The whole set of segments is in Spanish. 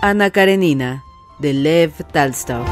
Ana Karenina, de Lev Talstov.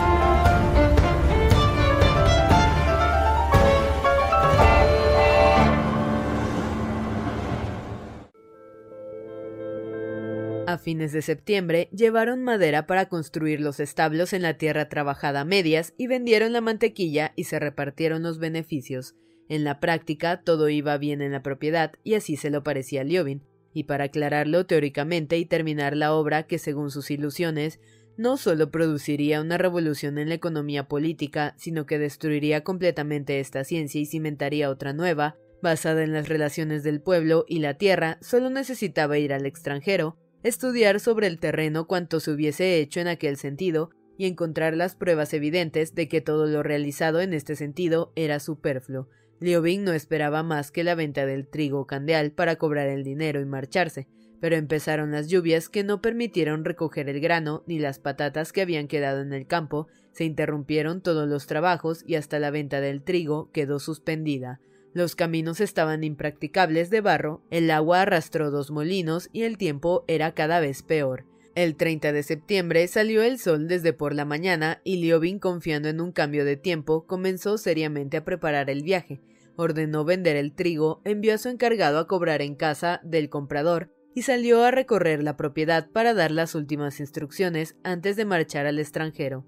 A fines de septiembre llevaron madera para construir los establos en la tierra trabajada a medias y vendieron la mantequilla y se repartieron los beneficios. En la práctica todo iba bien en la propiedad y así se lo parecía a Liobin, y para aclararlo teóricamente y terminar la obra que, según sus ilusiones, no solo produciría una revolución en la economía política, sino que destruiría completamente esta ciencia y cimentaría otra nueva, basada en las relaciones del pueblo y la tierra, solo necesitaba ir al extranjero, estudiar sobre el terreno cuanto se hubiese hecho en aquel sentido, y encontrar las pruebas evidentes de que todo lo realizado en este sentido era superfluo, Liobin no esperaba más que la venta del trigo candeal para cobrar el dinero y marcharse, pero empezaron las lluvias que no permitieron recoger el grano ni las patatas que habían quedado en el campo, se interrumpieron todos los trabajos y hasta la venta del trigo quedó suspendida. Los caminos estaban impracticables de barro, el agua arrastró dos molinos y el tiempo era cada vez peor. El 30 de septiembre salió el sol desde por la mañana y Liobin, confiando en un cambio de tiempo, comenzó seriamente a preparar el viaje. Ordenó vender el trigo, envió a su encargado a cobrar en casa del comprador y salió a recorrer la propiedad para dar las últimas instrucciones antes de marchar al extranjero.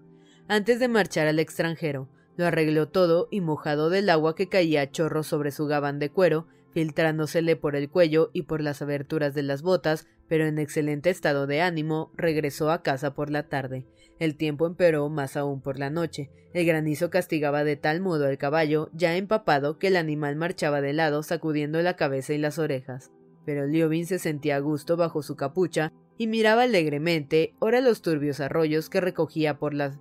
Antes de marchar al extranjero, lo arregló todo y mojado del agua que caía a chorro sobre su gabán de cuero, filtrándosele por el cuello y por las aberturas de las botas, pero en excelente estado de ánimo, regresó a casa por la tarde. El tiempo empeoró más aún por la noche. El granizo castigaba de tal modo al caballo, ya empapado, que el animal marchaba de lado, sacudiendo la cabeza y las orejas. Pero Liobin se sentía a gusto bajo su capucha y miraba alegremente, ora los turbios arroyos que recogía por las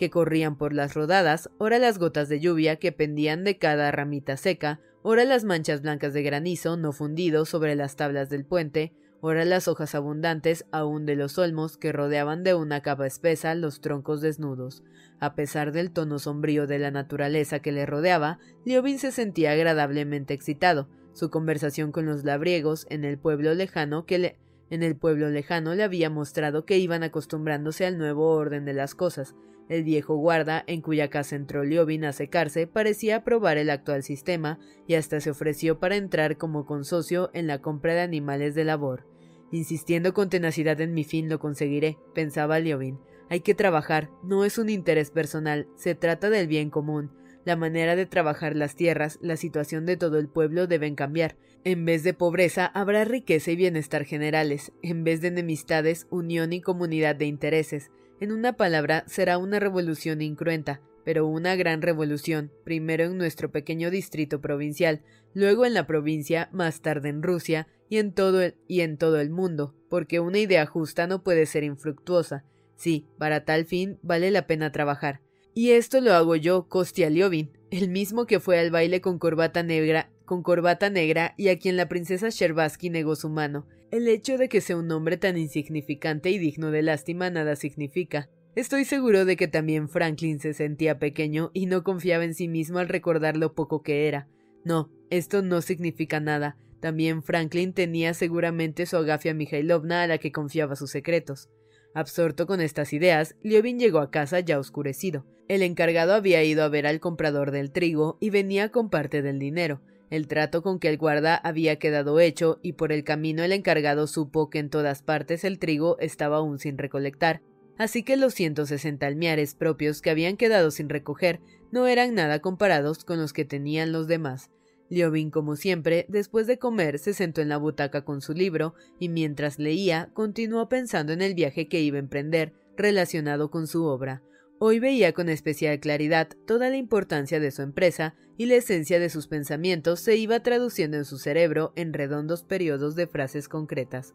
que corrían por las rodadas, ora las gotas de lluvia que pendían de cada ramita seca, ora las manchas blancas de granizo no fundido sobre las tablas del puente, ora las hojas abundantes aún de los olmos que rodeaban de una capa espesa los troncos desnudos. A pesar del tono sombrío de la naturaleza que le rodeaba, Liobin se sentía agradablemente excitado. Su conversación con los labriegos en el pueblo lejano que le en el pueblo lejano le había mostrado que iban acostumbrándose al nuevo orden de las cosas, el viejo guarda, en cuya casa entró Liobin a secarse, parecía aprobar el actual sistema y hasta se ofreció para entrar como consocio en la compra de animales de labor. Insistiendo con tenacidad en mi fin lo conseguiré, pensaba Liobin. Hay que trabajar, no es un interés personal, se trata del bien común. La manera de trabajar las tierras, la situación de todo el pueblo deben cambiar. En vez de pobreza habrá riqueza y bienestar generales, en vez de enemistades, unión y comunidad de intereses. En una palabra, será una revolución incruenta, pero una gran revolución, primero en nuestro pequeño distrito provincial, luego en la provincia, más tarde en Rusia y en todo el, y en todo el mundo, porque una idea justa no puede ser infructuosa. Sí, para tal fin vale la pena trabajar. Y esto lo hago yo, Kostia Liovin, el mismo que fue al baile con corbata negra, con corbata negra y a quien la princesa Sherbaski negó su mano, el hecho de que sea un hombre tan insignificante y digno de lástima nada significa. Estoy seguro de que también Franklin se sentía pequeño y no confiaba en sí mismo al recordar lo poco que era. No, esto no significa nada. También Franklin tenía seguramente su agafia Mikhailovna a la que confiaba sus secretos. Absorto con estas ideas, Liobin llegó a casa ya oscurecido. El encargado había ido a ver al comprador del trigo y venía con parte del dinero. El trato con que el guarda había quedado hecho y por el camino el encargado supo que en todas partes el trigo estaba aún sin recolectar, así que los 160 almiares propios que habían quedado sin recoger no eran nada comparados con los que tenían los demás. Liobin, como siempre, después de comer, se sentó en la butaca con su libro y mientras leía, continuó pensando en el viaje que iba a emprender relacionado con su obra. Hoy veía con especial claridad toda la importancia de su empresa y la esencia de sus pensamientos se iba traduciendo en su cerebro en redondos periodos de frases concretas.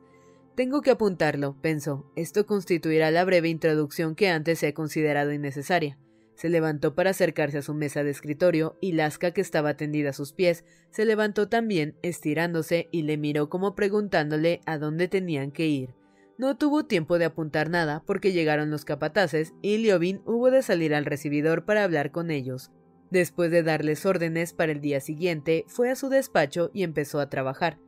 Tengo que apuntarlo, pensó. Esto constituirá la breve introducción que antes he considerado innecesaria. Se levantó para acercarse a su mesa de escritorio y Lasca, que estaba tendida a sus pies, se levantó también, estirándose, y le miró como preguntándole a dónde tenían que ir. No tuvo tiempo de apuntar nada porque llegaron los capataces y Liobin hubo de salir al recibidor para hablar con ellos. Después de darles órdenes para el día siguiente, fue a su despacho y empezó a trabajar.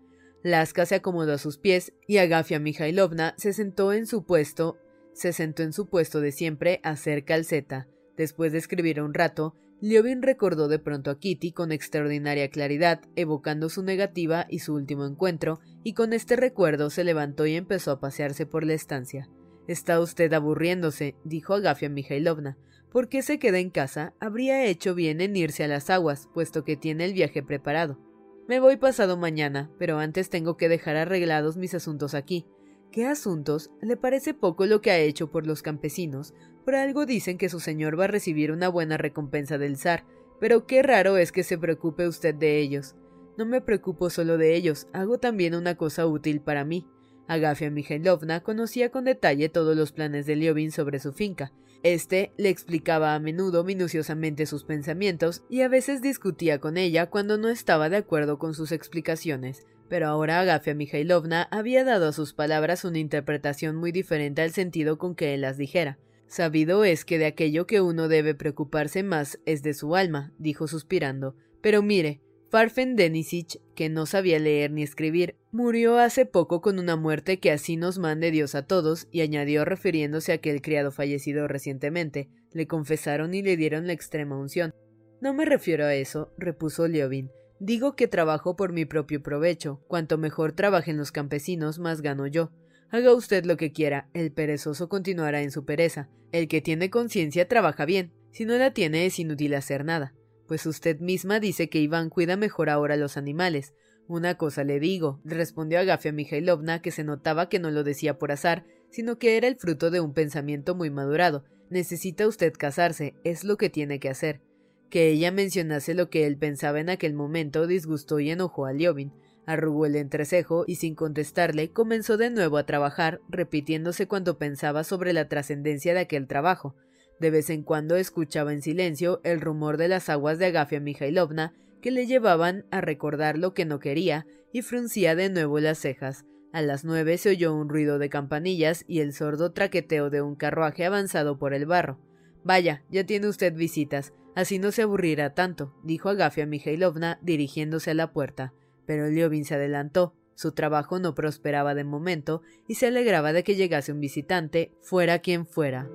Laska se acomodó a sus pies y Agafia Mikhailovna se sentó en su puesto, se sentó en su puesto de siempre a hacer calceta. Después de escribir un rato, Liobin recordó de pronto a Kitty con extraordinaria claridad, evocando su negativa y su último encuentro, y con este recuerdo se levantó y empezó a pasearse por la estancia. Está usted aburriéndose, dijo Agafia Mikhailovna. ¿Por qué se queda en casa? Habría hecho bien en irse a las aguas, puesto que tiene el viaje preparado. Me voy pasado mañana, pero antes tengo que dejar arreglados mis asuntos aquí. ¿Qué asuntos? ¿Le parece poco lo que ha hecho por los campesinos? Por algo dicen que su señor va a recibir una buena recompensa del zar, pero qué raro es que se preocupe usted de ellos. No me preocupo solo de ellos, hago también una cosa útil para mí. Agafia Mijailovna conocía con detalle todos los planes de Liobin sobre su finca. Este le explicaba a menudo minuciosamente sus pensamientos y a veces discutía con ella cuando no estaba de acuerdo con sus explicaciones. Pero ahora Agafia Mijailovna había dado a sus palabras una interpretación muy diferente al sentido con que él las dijera. Sabido es que de aquello que uno debe preocuparse más es de su alma, dijo suspirando. Pero mire, Farfen Denisich, que no sabía leer ni escribir, murió hace poco con una muerte que así nos mande Dios a todos, y añadió refiriéndose a aquel criado fallecido recientemente. Le confesaron y le dieron la extrema unción. No me refiero a eso, repuso Liobin. Digo que trabajo por mi propio provecho. Cuanto mejor trabajen los campesinos, más gano yo. Haga usted lo que quiera, el perezoso continuará en su pereza. El que tiene conciencia trabaja bien. Si no la tiene es inútil hacer nada. Pues usted misma dice que Iván cuida mejor ahora los animales. Una cosa le digo, respondió Agafia Mijailovna, que se notaba que no lo decía por azar, sino que era el fruto de un pensamiento muy madurado. Necesita usted casarse, es lo que tiene que hacer. Que ella mencionase lo que él pensaba en aquel momento disgustó y enojó a Liobin. Arrugó el entrecejo y sin contestarle comenzó de nuevo a trabajar, repitiéndose cuando pensaba sobre la trascendencia de aquel trabajo. De vez en cuando escuchaba en silencio el rumor de las aguas de Agafia Mijailovna que le llevaban a recordar lo que no quería y fruncía de nuevo las cejas. A las nueve se oyó un ruido de campanillas y el sordo traqueteo de un carruaje avanzado por el barro. Vaya, ya tiene usted visitas, así no se aburrirá tanto, dijo Agafia Mijailovna dirigiéndose a la puerta. Pero Liobin se adelantó. Su trabajo no prosperaba de momento y se alegraba de que llegase un visitante, fuera quien fuera.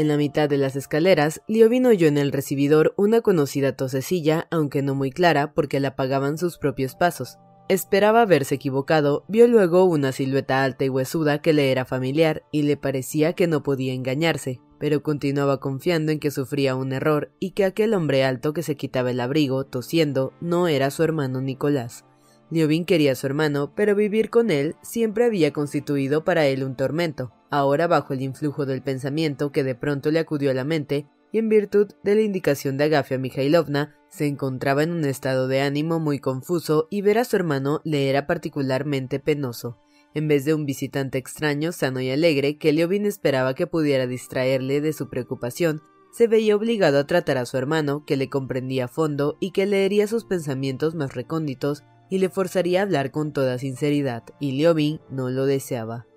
En la mitad de las escaleras, Liobin oyó en el recibidor una conocida tosecilla, aunque no muy clara, porque la apagaban sus propios pasos. Esperaba haberse equivocado, vio luego una silueta alta y huesuda que le era familiar, y le parecía que no podía engañarse, pero continuaba confiando en que sufría un error y que aquel hombre alto que se quitaba el abrigo, tosiendo, no era su hermano Nicolás. Liobin quería a su hermano, pero vivir con él siempre había constituido para él un tormento. Ahora, bajo el influjo del pensamiento que de pronto le acudió a la mente, y en virtud de la indicación de Agafia Mikhailovna, se encontraba en un estado de ánimo muy confuso y ver a su hermano le era particularmente penoso. En vez de un visitante extraño, sano y alegre, que Liobin esperaba que pudiera distraerle de su preocupación, se veía obligado a tratar a su hermano, que le comprendía a fondo y que leería sus pensamientos más recónditos y le forzaría a hablar con toda sinceridad, y Liobin no lo deseaba.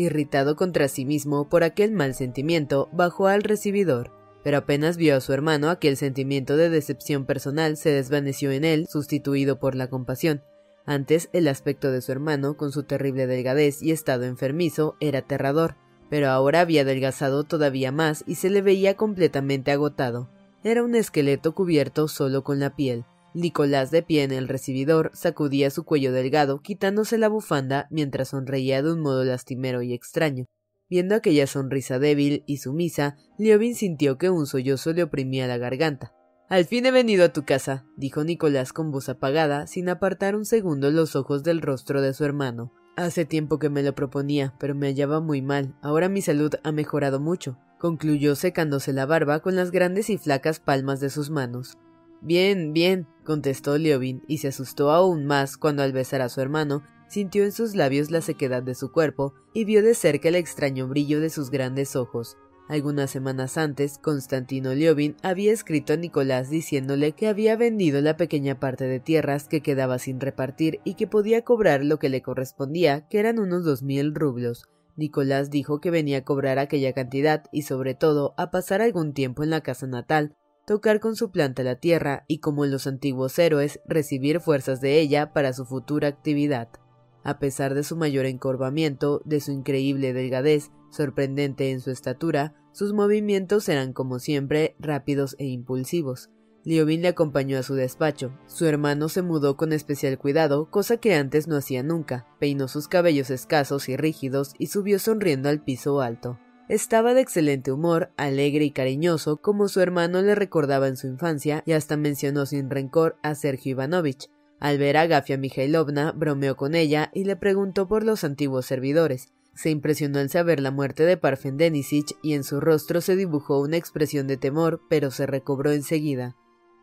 Irritado contra sí mismo por aquel mal sentimiento, bajó al recibidor, pero apenas vio a su hermano aquel sentimiento de decepción personal se desvaneció en él, sustituido por la compasión. Antes el aspecto de su hermano, con su terrible delgadez y estado enfermizo, era aterrador, pero ahora había adelgazado todavía más y se le veía completamente agotado. Era un esqueleto cubierto solo con la piel. Nicolás, de pie en el recibidor, sacudía su cuello delgado, quitándose la bufanda mientras sonreía de un modo lastimero y extraño. Viendo aquella sonrisa débil y sumisa, Liobin sintió que un sollozo le oprimía la garganta. Al fin he venido a tu casa, dijo Nicolás con voz apagada, sin apartar un segundo los ojos del rostro de su hermano. Hace tiempo que me lo proponía, pero me hallaba muy mal. Ahora mi salud ha mejorado mucho, concluyó secándose la barba con las grandes y flacas palmas de sus manos. Bien, bien, contestó Liobin, y se asustó aún más cuando al besar a su hermano sintió en sus labios la sequedad de su cuerpo y vio de cerca el extraño brillo de sus grandes ojos. Algunas semanas antes, Constantino Liobin había escrito a Nicolás diciéndole que había vendido la pequeña parte de tierras que quedaba sin repartir y que podía cobrar lo que le correspondía, que eran unos dos mil rublos. Nicolás dijo que venía a cobrar aquella cantidad y sobre todo a pasar algún tiempo en la casa natal, tocar con su planta la tierra y, como en los antiguos héroes, recibir fuerzas de ella para su futura actividad. A pesar de su mayor encorvamiento, de su increíble delgadez, sorprendente en su estatura, sus movimientos eran como siempre rápidos e impulsivos. Liobin le acompañó a su despacho. Su hermano se mudó con especial cuidado, cosa que antes no hacía nunca. Peinó sus cabellos escasos y rígidos y subió sonriendo al piso alto. Estaba de excelente humor, alegre y cariñoso, como su hermano le recordaba en su infancia, y hasta mencionó sin rencor a Sergio Ivanovich, al ver a Gafia Mikhailovna, bromeó con ella y le preguntó por los antiguos servidores. Se impresionó al saber la muerte de Parfen Denisich y en su rostro se dibujó una expresión de temor, pero se recobró enseguida.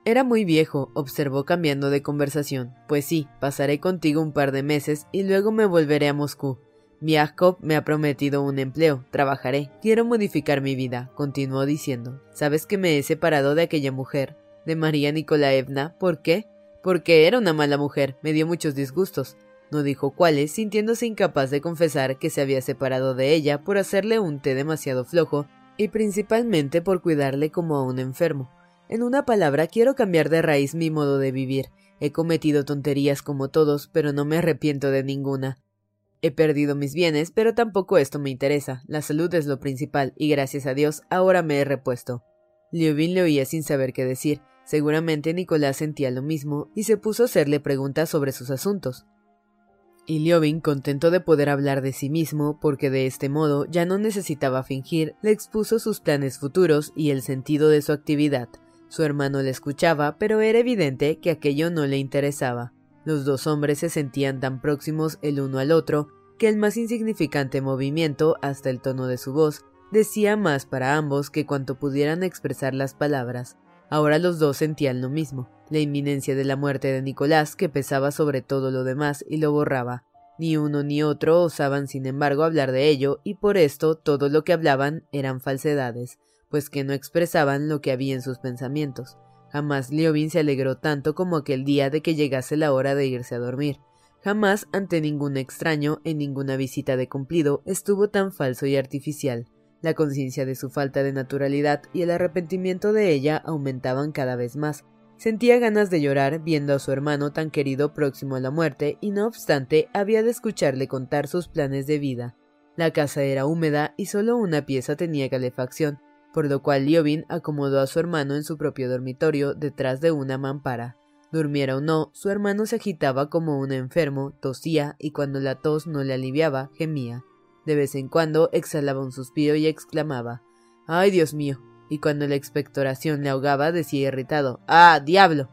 Era muy viejo, observó cambiando de conversación. Pues sí, pasaré contigo un par de meses y luego me volveré a Moscú. Miaskov me ha prometido un empleo, trabajaré. Quiero modificar mi vida, continuó diciendo. Sabes que me he separado de aquella mujer, de María Nikolaevna. ¿Por qué? porque era una mala mujer, me dio muchos disgustos. No dijo cuáles, sintiéndose incapaz de confesar que se había separado de ella por hacerle un té demasiado flojo y principalmente por cuidarle como a un enfermo. En una palabra, quiero cambiar de raíz mi modo de vivir. He cometido tonterías como todos, pero no me arrepiento de ninguna. He perdido mis bienes, pero tampoco esto me interesa. La salud es lo principal, y gracias a Dios ahora me he repuesto. Liovin le oía sin saber qué decir. Seguramente Nicolás sentía lo mismo y se puso a hacerle preguntas sobre sus asuntos. Y Liobin, contento de poder hablar de sí mismo, porque de este modo ya no necesitaba fingir, le expuso sus planes futuros y el sentido de su actividad. Su hermano le escuchaba, pero era evidente que aquello no le interesaba. Los dos hombres se sentían tan próximos el uno al otro que el más insignificante movimiento, hasta el tono de su voz, decía más para ambos que cuanto pudieran expresar las palabras. Ahora los dos sentían lo mismo, la inminencia de la muerte de Nicolás que pesaba sobre todo lo demás y lo borraba. Ni uno ni otro osaban sin embargo hablar de ello, y por esto todo lo que hablaban eran falsedades, pues que no expresaban lo que había en sus pensamientos. Jamás Liobin se alegró tanto como aquel día de que llegase la hora de irse a dormir. Jamás ante ningún extraño, en ninguna visita de cumplido, estuvo tan falso y artificial. La conciencia de su falta de naturalidad y el arrepentimiento de ella aumentaban cada vez más. Sentía ganas de llorar viendo a su hermano tan querido próximo a la muerte y no obstante había de escucharle contar sus planes de vida. La casa era húmeda y solo una pieza tenía calefacción, por lo cual Liobin acomodó a su hermano en su propio dormitorio detrás de una mampara. Durmiera o no, su hermano se agitaba como un enfermo, tosía y cuando la tos no le aliviaba, gemía. De vez en cuando exhalaba un suspiro y exclamaba ¡Ay, Dios mío! Y cuando la expectoración le ahogaba decía irritado ¡Ah, diablo!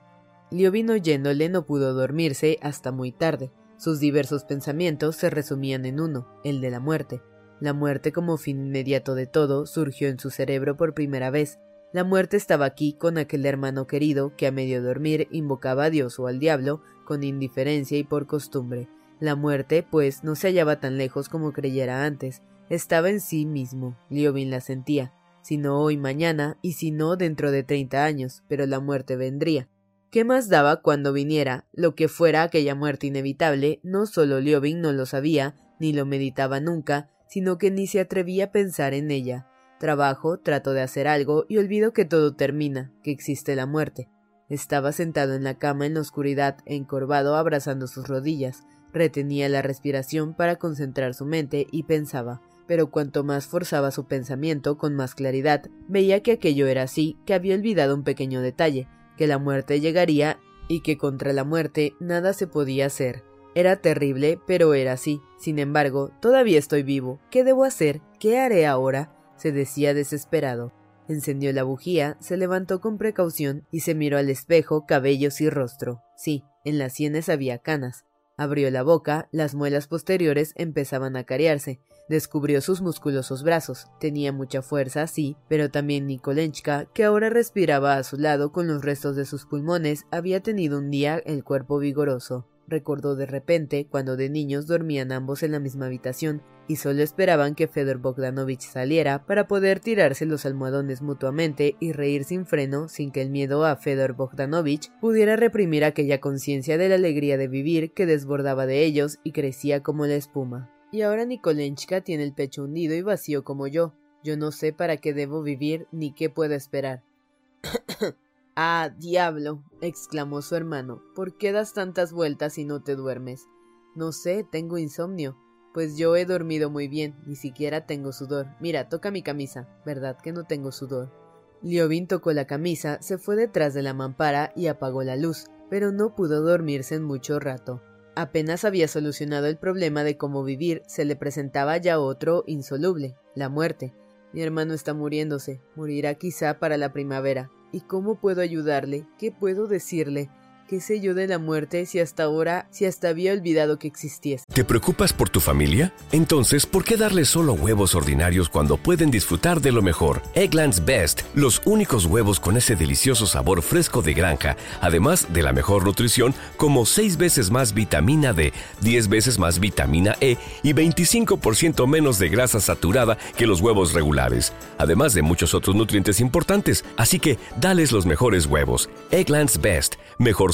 Liobin oyéndole no pudo dormirse hasta muy tarde. Sus diversos pensamientos se resumían en uno, el de la muerte. La muerte como fin inmediato de todo surgió en su cerebro por primera vez. La muerte estaba aquí con aquel hermano querido que a medio dormir invocaba a Dios o al diablo con indiferencia y por costumbre. La muerte, pues, no se hallaba tan lejos como creyera antes, estaba en sí mismo, Liobin la sentía, si no hoy mañana, y si no dentro de treinta años, pero la muerte vendría. ¿Qué más daba cuando viniera? Lo que fuera aquella muerte inevitable, no solo Liobin no lo sabía, ni lo meditaba nunca, sino que ni se atrevía a pensar en ella. Trabajo, trato de hacer algo y olvido que todo termina, que existe la muerte. Estaba sentado en la cama en la oscuridad, encorvado abrazando sus rodillas, Retenía la respiración para concentrar su mente y pensaba, pero cuanto más forzaba su pensamiento con más claridad, veía que aquello era así, que había olvidado un pequeño detalle, que la muerte llegaría y que contra la muerte nada se podía hacer. Era terrible, pero era así. Sin embargo, todavía estoy vivo. ¿Qué debo hacer? ¿Qué haré ahora? se decía desesperado. Encendió la bujía, se levantó con precaución y se miró al espejo cabellos y rostro. Sí, en las sienes había canas. Abrió la boca, las muelas posteriores empezaban a carearse. Descubrió sus musculosos brazos. Tenía mucha fuerza, sí, pero también Nikolenchka, que ahora respiraba a su lado con los restos de sus pulmones, había tenido un día el cuerpo vigoroso. Recordó de repente cuando de niños dormían ambos en la misma habitación y solo esperaban que Fedor Bogdanovich saliera para poder tirarse los almohadones mutuamente y reír sin freno sin que el miedo a Fedor Bogdanovich pudiera reprimir aquella conciencia de la alegría de vivir que desbordaba de ellos y crecía como la espuma. Y ahora Nikolenchka tiene el pecho hundido y vacío como yo. Yo no sé para qué debo vivir ni qué puedo esperar. Ah, diablo, exclamó su hermano, ¿por qué das tantas vueltas y no te duermes? No sé, tengo insomnio. Pues yo he dormido muy bien, ni siquiera tengo sudor. Mira, toca mi camisa. ¿Verdad que no tengo sudor? Liobin tocó la camisa, se fue detrás de la mampara y apagó la luz, pero no pudo dormirse en mucho rato. Apenas había solucionado el problema de cómo vivir, se le presentaba ya otro insoluble, la muerte. Mi hermano está muriéndose, morirá quizá para la primavera. ¿Y cómo puedo ayudarle? ¿Qué puedo decirle? ¿Qué sé yo de la muerte si hasta ahora, si hasta había olvidado que existiese? ¿Te preocupas por tu familia? Entonces, ¿por qué darles solo huevos ordinarios cuando pueden disfrutar de lo mejor? Eggland's Best, los únicos huevos con ese delicioso sabor fresco de granja, además de la mejor nutrición, como 6 veces más vitamina D, 10 veces más vitamina E y 25% menos de grasa saturada que los huevos regulares, además de muchos otros nutrientes importantes. Así que, dales los mejores huevos. Eggland's Best, mejor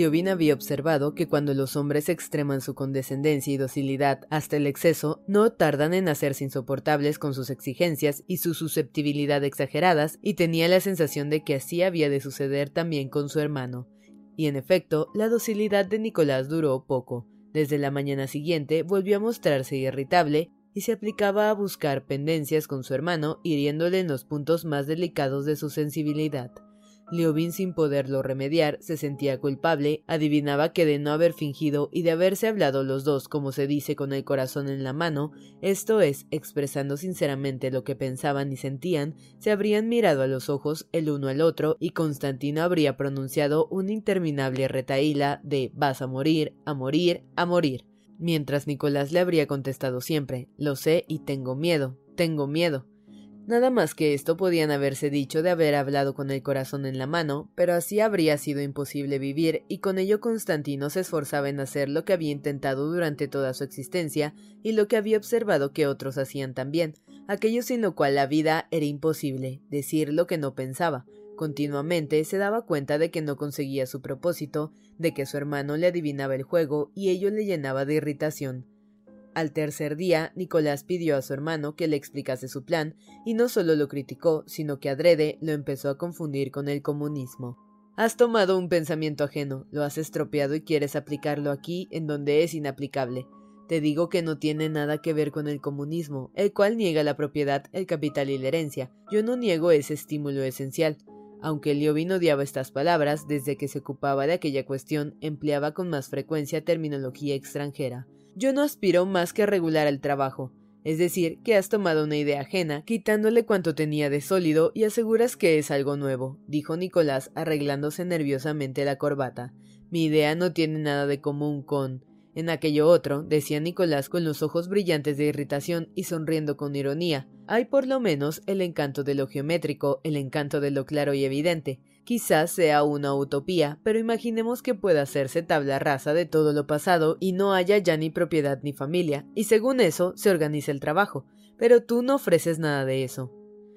Liobin había observado que cuando los hombres extreman su condescendencia y docilidad hasta el exceso, no tardan en hacerse insoportables con sus exigencias y su susceptibilidad exageradas, y tenía la sensación de que así había de suceder también con su hermano. Y en efecto, la docilidad de Nicolás duró poco. Desde la mañana siguiente volvió a mostrarse irritable y se aplicaba a buscar pendencias con su hermano, hiriéndole en los puntos más delicados de su sensibilidad. Liobin, sin poderlo remediar, se sentía culpable, adivinaba que de no haber fingido y de haberse hablado los dos, como se dice, con el corazón en la mano, esto es, expresando sinceramente lo que pensaban y sentían, se habrían mirado a los ojos el uno al otro y Constantino habría pronunciado una interminable retaíla de vas a morir, a morir, a morir, mientras Nicolás le habría contestado siempre, lo sé y tengo miedo, tengo miedo. Nada más que esto podían haberse dicho de haber hablado con el corazón en la mano, pero así habría sido imposible vivir, y con ello Constantino se esforzaba en hacer lo que había intentado durante toda su existencia y lo que había observado que otros hacían también, aquello sin lo cual la vida era imposible, decir lo que no pensaba. Continuamente se daba cuenta de que no conseguía su propósito, de que su hermano le adivinaba el juego y ello le llenaba de irritación. Al tercer día, Nicolás pidió a su hermano que le explicase su plan, y no solo lo criticó, sino que adrede lo empezó a confundir con el comunismo. Has tomado un pensamiento ajeno, lo has estropeado y quieres aplicarlo aquí en donde es inaplicable. Te digo que no tiene nada que ver con el comunismo, el cual niega la propiedad, el capital y la herencia. Yo no niego ese estímulo esencial. Aunque Liobin odiaba estas palabras, desde que se ocupaba de aquella cuestión, empleaba con más frecuencia terminología extranjera. Yo no aspiro más que a regular el trabajo, es decir, que has tomado una idea ajena, quitándole cuanto tenía de sólido y aseguras que es algo nuevo, dijo Nicolás arreglándose nerviosamente la corbata. Mi idea no tiene nada de común con. En aquello otro, decía Nicolás con los ojos brillantes de irritación y sonriendo con ironía, hay por lo menos el encanto de lo geométrico, el encanto de lo claro y evidente. Quizás sea una utopía, pero imaginemos que pueda hacerse tabla rasa de todo lo pasado y no haya ya ni propiedad ni familia, y según eso se organiza el trabajo. Pero tú no ofreces nada de eso.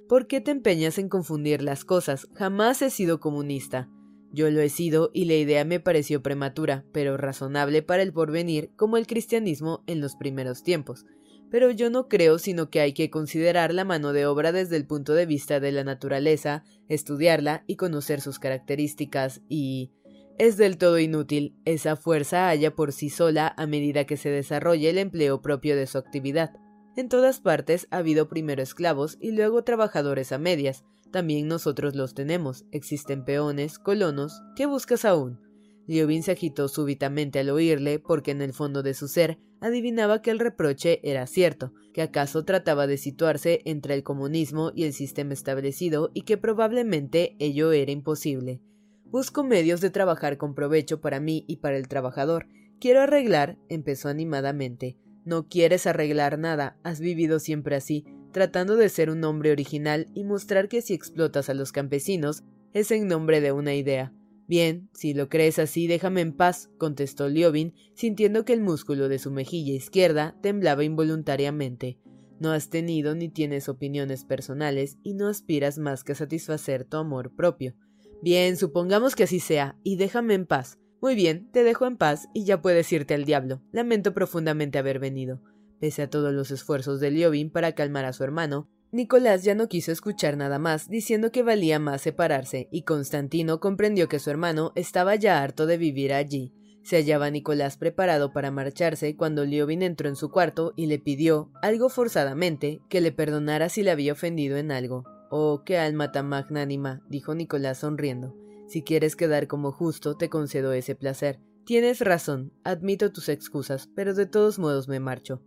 ¿Por qué te empeñas en confundir las cosas? Jamás he sido comunista. Yo lo he sido y la idea me pareció prematura, pero razonable para el porvenir, como el cristianismo en los primeros tiempos. Pero yo no creo sino que hay que considerar la mano de obra desde el punto de vista de la naturaleza, estudiarla y conocer sus características y... Es del todo inútil, esa fuerza halla por sí sola a medida que se desarrolle el empleo propio de su actividad. En todas partes ha habido primero esclavos y luego trabajadores a medias, también nosotros los tenemos. Existen peones, colonos. ¿Qué buscas aún? Liobin se agitó súbitamente al oírle, porque en el fondo de su ser adivinaba que el reproche era cierto, que acaso trataba de situarse entre el comunismo y el sistema establecido y que probablemente ello era imposible. Busco medios de trabajar con provecho para mí y para el trabajador. Quiero arreglar, empezó animadamente. No quieres arreglar nada, has vivido siempre así, tratando de ser un hombre original y mostrar que si explotas a los campesinos es en nombre de una idea. Bien, si lo crees así, déjame en paz, contestó Liobin, sintiendo que el músculo de su mejilla izquierda temblaba involuntariamente. No has tenido ni tienes opiniones personales y no aspiras más que a satisfacer tu amor propio. Bien, supongamos que así sea, y déjame en paz. Muy bien, te dejo en paz y ya puedes irte al diablo. Lamento profundamente haber venido. Pese a todos los esfuerzos de Liobin para calmar a su hermano, Nicolás ya no quiso escuchar nada más, diciendo que valía más separarse, y Constantino comprendió que su hermano estaba ya harto de vivir allí. Se hallaba Nicolás preparado para marcharse cuando Liobin entró en su cuarto y le pidió, algo forzadamente, que le perdonara si le había ofendido en algo. Oh, qué alma tan magnánima, dijo Nicolás sonriendo. Si quieres quedar como justo, te concedo ese placer. Tienes razón, admito tus excusas, pero de todos modos me marcho.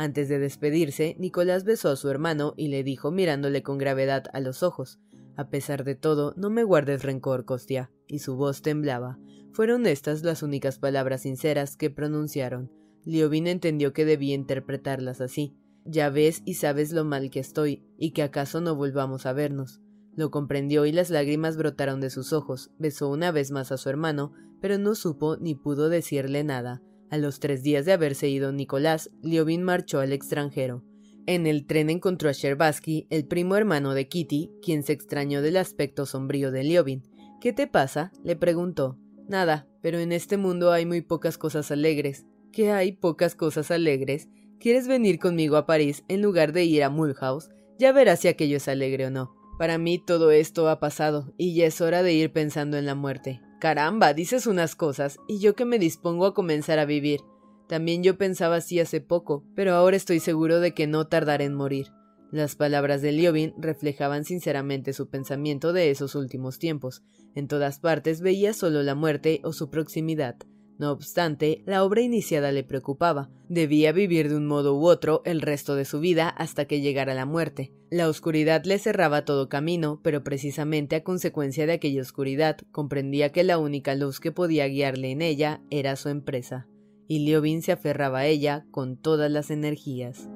Antes de despedirse, Nicolás besó a su hermano y le dijo mirándole con gravedad a los ojos A pesar de todo, no me guardes rencor, Costia. Y su voz temblaba. Fueron estas las únicas palabras sinceras que pronunciaron. Liobin entendió que debía interpretarlas así. Ya ves y sabes lo mal que estoy, y que acaso no volvamos a vernos. Lo comprendió y las lágrimas brotaron de sus ojos. Besó una vez más a su hermano, pero no supo ni pudo decirle nada. A los tres días de haberse ido Nicolás, Liobin marchó al extranjero. En el tren encontró a Sherbatsky, el primo hermano de Kitty, quien se extrañó del aspecto sombrío de Liobin. ¿Qué te pasa? le preguntó. Nada, pero en este mundo hay muy pocas cosas alegres. ¿Qué hay pocas cosas alegres? ¿Quieres venir conmigo a París en lugar de ir a Mulhouse? Ya verás si aquello es alegre o no. Para mí todo esto ha pasado, y ya es hora de ir pensando en la muerte. Caramba, dices unas cosas, y yo que me dispongo a comenzar a vivir. También yo pensaba así hace poco, pero ahora estoy seguro de que no tardaré en morir. Las palabras de Liobin reflejaban sinceramente su pensamiento de esos últimos tiempos. En todas partes veía solo la muerte o su proximidad. No obstante, la obra iniciada le preocupaba. Debía vivir de un modo u otro el resto de su vida hasta que llegara la muerte. La oscuridad le cerraba todo camino, pero precisamente a consecuencia de aquella oscuridad comprendía que la única luz que podía guiarle en ella era su empresa. Y Liobin se aferraba a ella con todas las energías.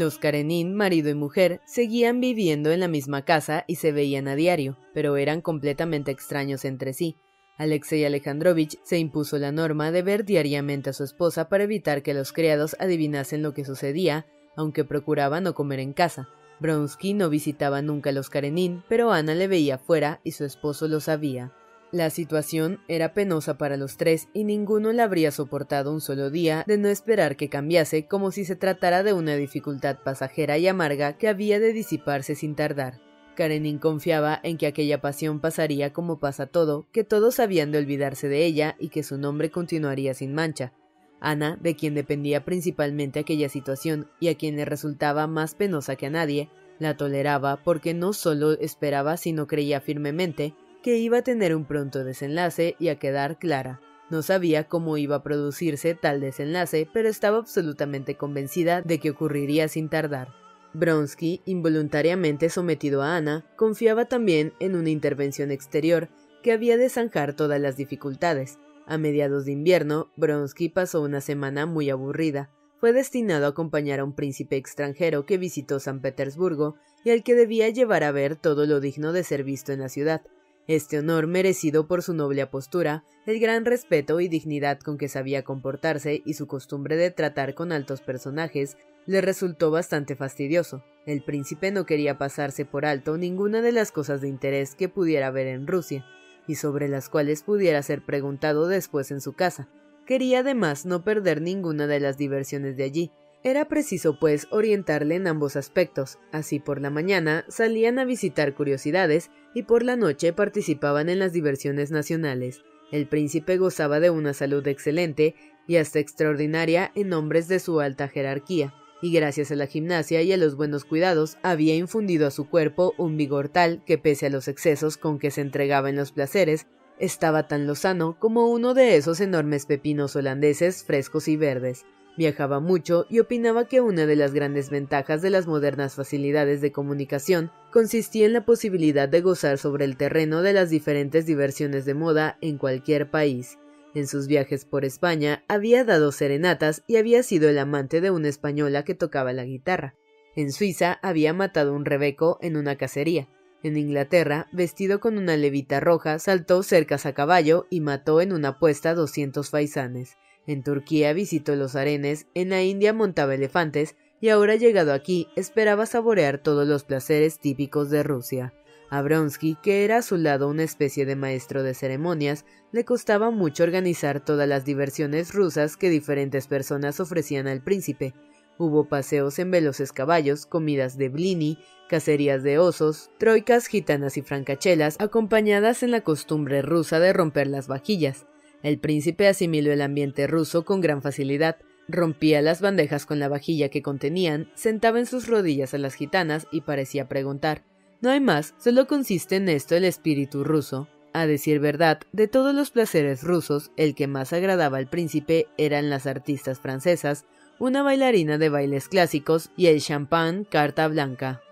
Los Karenin, marido y mujer, seguían viviendo en la misma casa y se veían a diario, pero eran completamente extraños entre sí. Alexei Alejandrovich se impuso la norma de ver diariamente a su esposa para evitar que los criados adivinasen lo que sucedía, aunque procuraba no comer en casa. Bronsky no visitaba nunca a los Karenin, pero Ana le veía fuera y su esposo lo sabía. La situación era penosa para los tres y ninguno la habría soportado un solo día de no esperar que cambiase como si se tratara de una dificultad pasajera y amarga que había de disiparse sin tardar. Karenin confiaba en que aquella pasión pasaría como pasa todo, que todos habían de olvidarse de ella y que su nombre continuaría sin mancha. Ana, de quien dependía principalmente aquella situación y a quien le resultaba más penosa que a nadie, la toleraba porque no solo esperaba sino creía firmemente que iba a tener un pronto desenlace y a quedar clara. No sabía cómo iba a producirse tal desenlace, pero estaba absolutamente convencida de que ocurriría sin tardar. Bronsky, involuntariamente sometido a Ana, confiaba también en una intervención exterior que había de zanjar todas las dificultades. A mediados de invierno, Bronsky pasó una semana muy aburrida. Fue destinado a acompañar a un príncipe extranjero que visitó San Petersburgo y al que debía llevar a ver todo lo digno de ser visto en la ciudad. Este honor merecido por su noble postura, el gran respeto y dignidad con que sabía comportarse y su costumbre de tratar con altos personajes le resultó bastante fastidioso. El príncipe no quería pasarse por alto ninguna de las cosas de interés que pudiera haber en Rusia, y sobre las cuales pudiera ser preguntado después en su casa. Quería además no perder ninguna de las diversiones de allí. Era preciso, pues, orientarle en ambos aspectos. Así por la mañana salían a visitar curiosidades y por la noche participaban en las diversiones nacionales. El príncipe gozaba de una salud excelente y hasta extraordinaria en hombres de su alta jerarquía y gracias a la gimnasia y a los buenos cuidados había infundido a su cuerpo un vigor tal que pese a los excesos con que se entregaba en los placeres, estaba tan lozano como uno de esos enormes pepinos holandeses frescos y verdes. Viajaba mucho y opinaba que una de las grandes ventajas de las modernas facilidades de comunicación consistía en la posibilidad de gozar sobre el terreno de las diferentes diversiones de moda en cualquier país. En sus viajes por España había dado serenatas y había sido el amante de una española que tocaba la guitarra. En Suiza había matado un rebeco en una cacería. En Inglaterra, vestido con una levita roja, saltó cercas a caballo y mató en una apuesta doscientos faisanes. En Turquía visitó los arenes, en la India montaba elefantes, y ahora llegado aquí esperaba saborear todos los placeres típicos de Rusia. A Bronsky, que era a su lado una especie de maestro de ceremonias, le costaba mucho organizar todas las diversiones rusas que diferentes personas ofrecían al príncipe. Hubo paseos en veloces caballos, comidas de blini, cacerías de osos, troicas gitanas y francachelas, acompañadas en la costumbre rusa de romper las vajillas. El príncipe asimiló el ambiente ruso con gran facilidad, rompía las bandejas con la vajilla que contenían, sentaba en sus rodillas a las gitanas y parecía preguntar no hay más, solo consiste en esto el espíritu ruso. A decir verdad, de todos los placeres rusos, el que más agradaba al príncipe eran las artistas francesas, una bailarina de bailes clásicos y el champán carta blanca.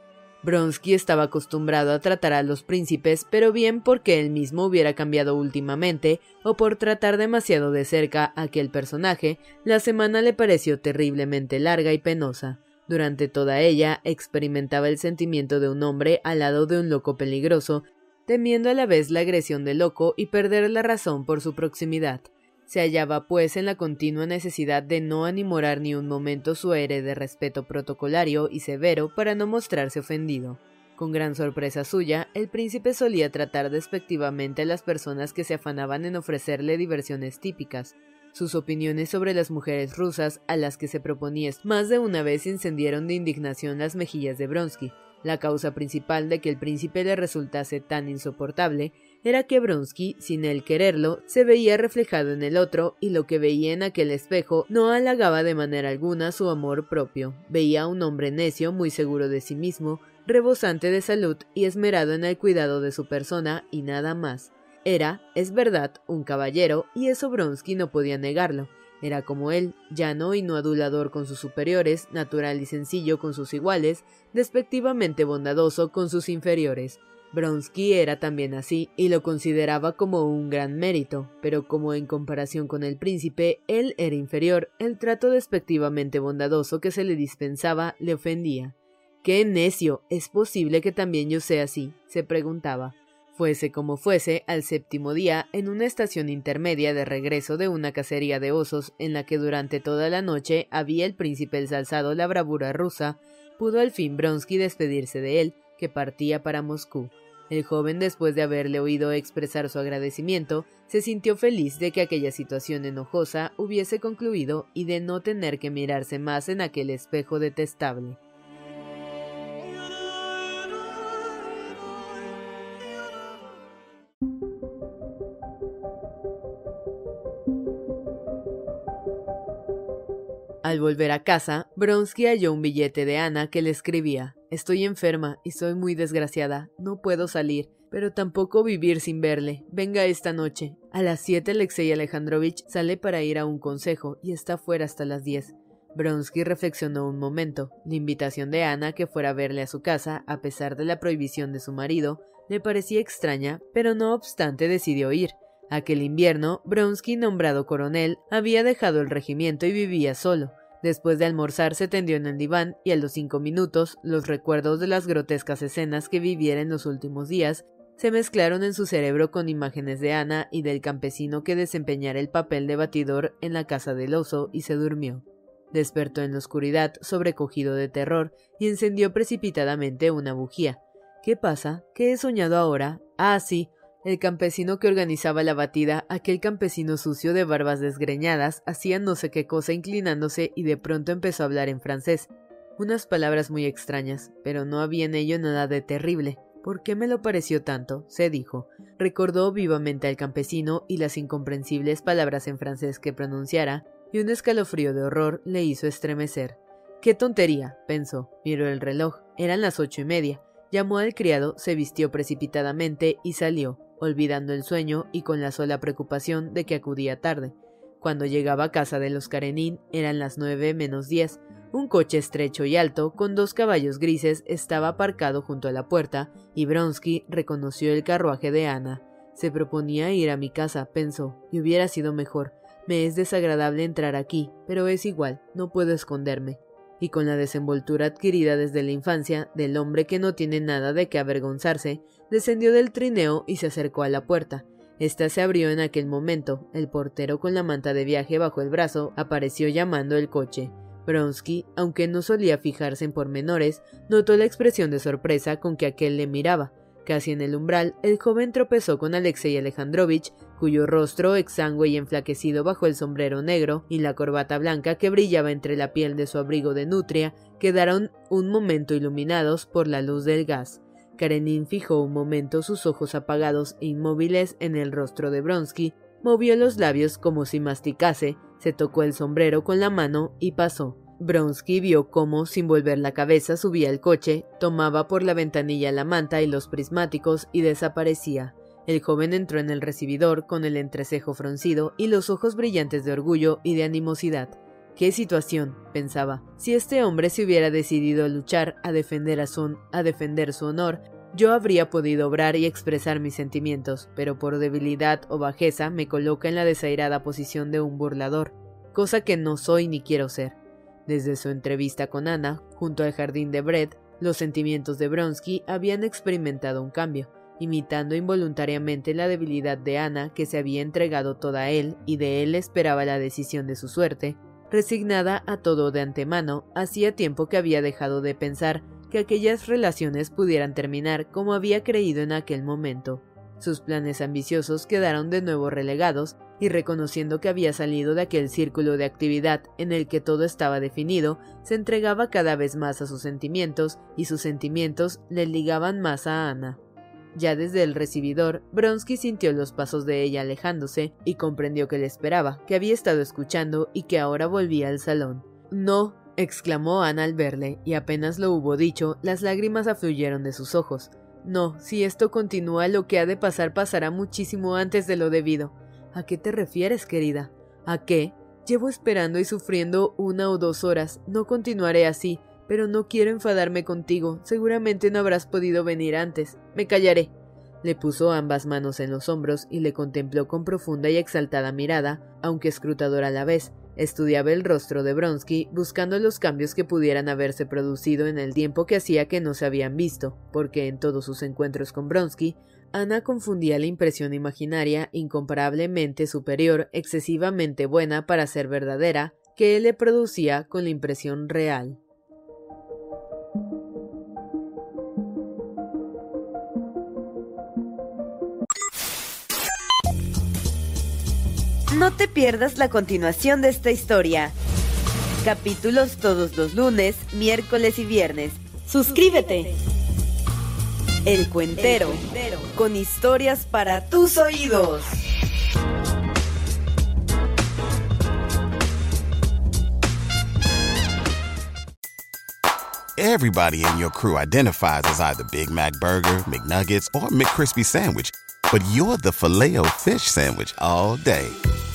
Bronsky estaba acostumbrado a tratar a los príncipes, pero bien porque él mismo hubiera cambiado últimamente, o por tratar demasiado de cerca a aquel personaje, la semana le pareció terriblemente larga y penosa. Durante toda ella experimentaba el sentimiento de un hombre al lado de un loco peligroso, temiendo a la vez la agresión del loco y perder la razón por su proximidad. Se hallaba pues en la continua necesidad de no animorar ni un momento su aire de respeto protocolario y severo para no mostrarse ofendido. Con gran sorpresa suya, el príncipe solía tratar despectivamente a las personas que se afanaban en ofrecerle diversiones típicas, sus opiniones sobre las mujeres rusas a las que se proponía más de una vez incendieron de indignación las mejillas de Bronsky. La causa principal de que el príncipe le resultase tan insoportable era que Bronsky, sin él quererlo, se veía reflejado en el otro y lo que veía en aquel espejo no halagaba de manera alguna su amor propio. Veía a un hombre necio, muy seguro de sí mismo, rebosante de salud y esmerado en el cuidado de su persona y nada más. Era, es verdad, un caballero, y eso Bronsky no podía negarlo. Era como él, llano y no adulador con sus superiores, natural y sencillo con sus iguales, despectivamente bondadoso con sus inferiores. Bronsky era también así y lo consideraba como un gran mérito, pero como en comparación con el príncipe él era inferior, el trato despectivamente bondadoso que se le dispensaba le ofendía. ¡Qué necio! ¿Es posible que también yo sea así? se preguntaba. Fuese como fuese, al séptimo día, en una estación intermedia de regreso de una cacería de osos en la que durante toda la noche había el príncipe ensalzado la bravura rusa, pudo al fin Bronsky despedirse de él, que partía para Moscú. El joven, después de haberle oído expresar su agradecimiento, se sintió feliz de que aquella situación enojosa hubiese concluido y de no tener que mirarse más en aquel espejo detestable. Al volver a casa, Bronsky halló un billete de Ana que le escribía Estoy enferma y soy muy desgraciada. No puedo salir, pero tampoco vivir sin verle. Venga esta noche. A las siete Alexei Alejandrovich sale para ir a un consejo y está fuera hasta las diez. Bronsky reflexionó un momento. La invitación de Ana que fuera a verle a su casa, a pesar de la prohibición de su marido, le parecía extraña, pero no obstante decidió ir. Aquel invierno, Bronsky, nombrado coronel, había dejado el regimiento y vivía solo. Después de almorzar se tendió en el diván y a los cinco minutos los recuerdos de las grotescas escenas que viviera en los últimos días se mezclaron en su cerebro con imágenes de Ana y del campesino que desempeñara el papel de batidor en la casa del oso y se durmió. Despertó en la oscuridad, sobrecogido de terror, y encendió precipitadamente una bujía. ¿Qué pasa? ¿Qué he soñado ahora? Ah, sí, el campesino que organizaba la batida, aquel campesino sucio de barbas desgreñadas, hacía no sé qué cosa inclinándose y de pronto empezó a hablar en francés. Unas palabras muy extrañas, pero no había en ello nada de terrible. ¿Por qué me lo pareció tanto? se dijo. Recordó vivamente al campesino y las incomprensibles palabras en francés que pronunciara, y un escalofrío de horror le hizo estremecer. ¡Qué tontería! pensó. Miró el reloj. Eran las ocho y media. Llamó al criado, se vistió precipitadamente y salió, olvidando el sueño y con la sola preocupación de que acudía tarde. Cuando llegaba a casa de los Karenin eran las nueve menos diez. Un coche estrecho y alto, con dos caballos grises, estaba aparcado junto a la puerta, y Bronsky reconoció el carruaje de Ana. Se proponía ir a mi casa, pensó, y hubiera sido mejor. Me es desagradable entrar aquí, pero es igual, no puedo esconderme. Y con la desenvoltura adquirida desde la infancia del hombre que no tiene nada de qué avergonzarse, descendió del trineo y se acercó a la puerta. Esta se abrió en aquel momento. El portero con la manta de viaje bajo el brazo apareció llamando el coche. Bronsky, aunque no solía fijarse en pormenores, notó la expresión de sorpresa con que aquel le miraba. Casi en el umbral, el joven tropezó con Alexei Alejandrovich, cuyo rostro exangüe y enflaquecido bajo el sombrero negro y la corbata blanca que brillaba entre la piel de su abrigo de nutria quedaron un momento iluminados por la luz del gas. Karenin fijó un momento sus ojos apagados e inmóviles en el rostro de Bronsky, movió los labios como si masticase, se tocó el sombrero con la mano y pasó. Bronsky vio cómo, sin volver la cabeza, subía el coche, tomaba por la ventanilla la manta y los prismáticos y desaparecía. El joven entró en el recibidor con el entrecejo fruncido y los ojos brillantes de orgullo y de animosidad. ¿Qué situación? pensaba. Si este hombre se hubiera decidido a luchar, a defender a su, a defender su honor, yo habría podido obrar y expresar mis sentimientos, pero por debilidad o bajeza me coloca en la desairada posición de un burlador, cosa que no soy ni quiero ser. Desde su entrevista con Ana, junto al jardín de Brett, los sentimientos de Bronsky habían experimentado un cambio, imitando involuntariamente la debilidad de Ana, que se había entregado toda a él y de él esperaba la decisión de su suerte. Resignada a todo de antemano, hacía tiempo que había dejado de pensar que aquellas relaciones pudieran terminar como había creído en aquel momento. Sus planes ambiciosos quedaron de nuevo relegados y reconociendo que había salido de aquel círculo de actividad en el que todo estaba definido, se entregaba cada vez más a sus sentimientos y sus sentimientos le ligaban más a Ana. Ya desde el recibidor, Bronsky sintió los pasos de ella alejándose y comprendió que le esperaba, que había estado escuchando y que ahora volvía al salón. No, exclamó Ana al verle, y apenas lo hubo dicho, las lágrimas afluyeron de sus ojos. No, si esto continúa, lo que ha de pasar pasará muchísimo antes de lo debido. ¿A qué te refieres, querida? ¿A qué? Llevo esperando y sufriendo una o dos horas. No continuaré así, pero no quiero enfadarme contigo. Seguramente no habrás podido venir antes. Me callaré. Le puso ambas manos en los hombros y le contempló con profunda y exaltada mirada, aunque escrutadora a la vez. Estudiaba el rostro de Bronsky, buscando los cambios que pudieran haberse producido en el tiempo que hacía que no se habían visto, porque en todos sus encuentros con Bronsky Ana confundía la impresión imaginaria, incomparablemente superior, excesivamente buena para ser verdadera, que él le producía con la impresión real. No te pierdas la continuación de esta historia. Capítulos todos los lunes, miércoles y viernes. Suscríbete. El Cuentero, con historias para tus oídos. Everybody in your crew identifies as either Big Mac Burger, McNuggets, or McCrispy Sandwich. But you're the filet fish Sandwich all day.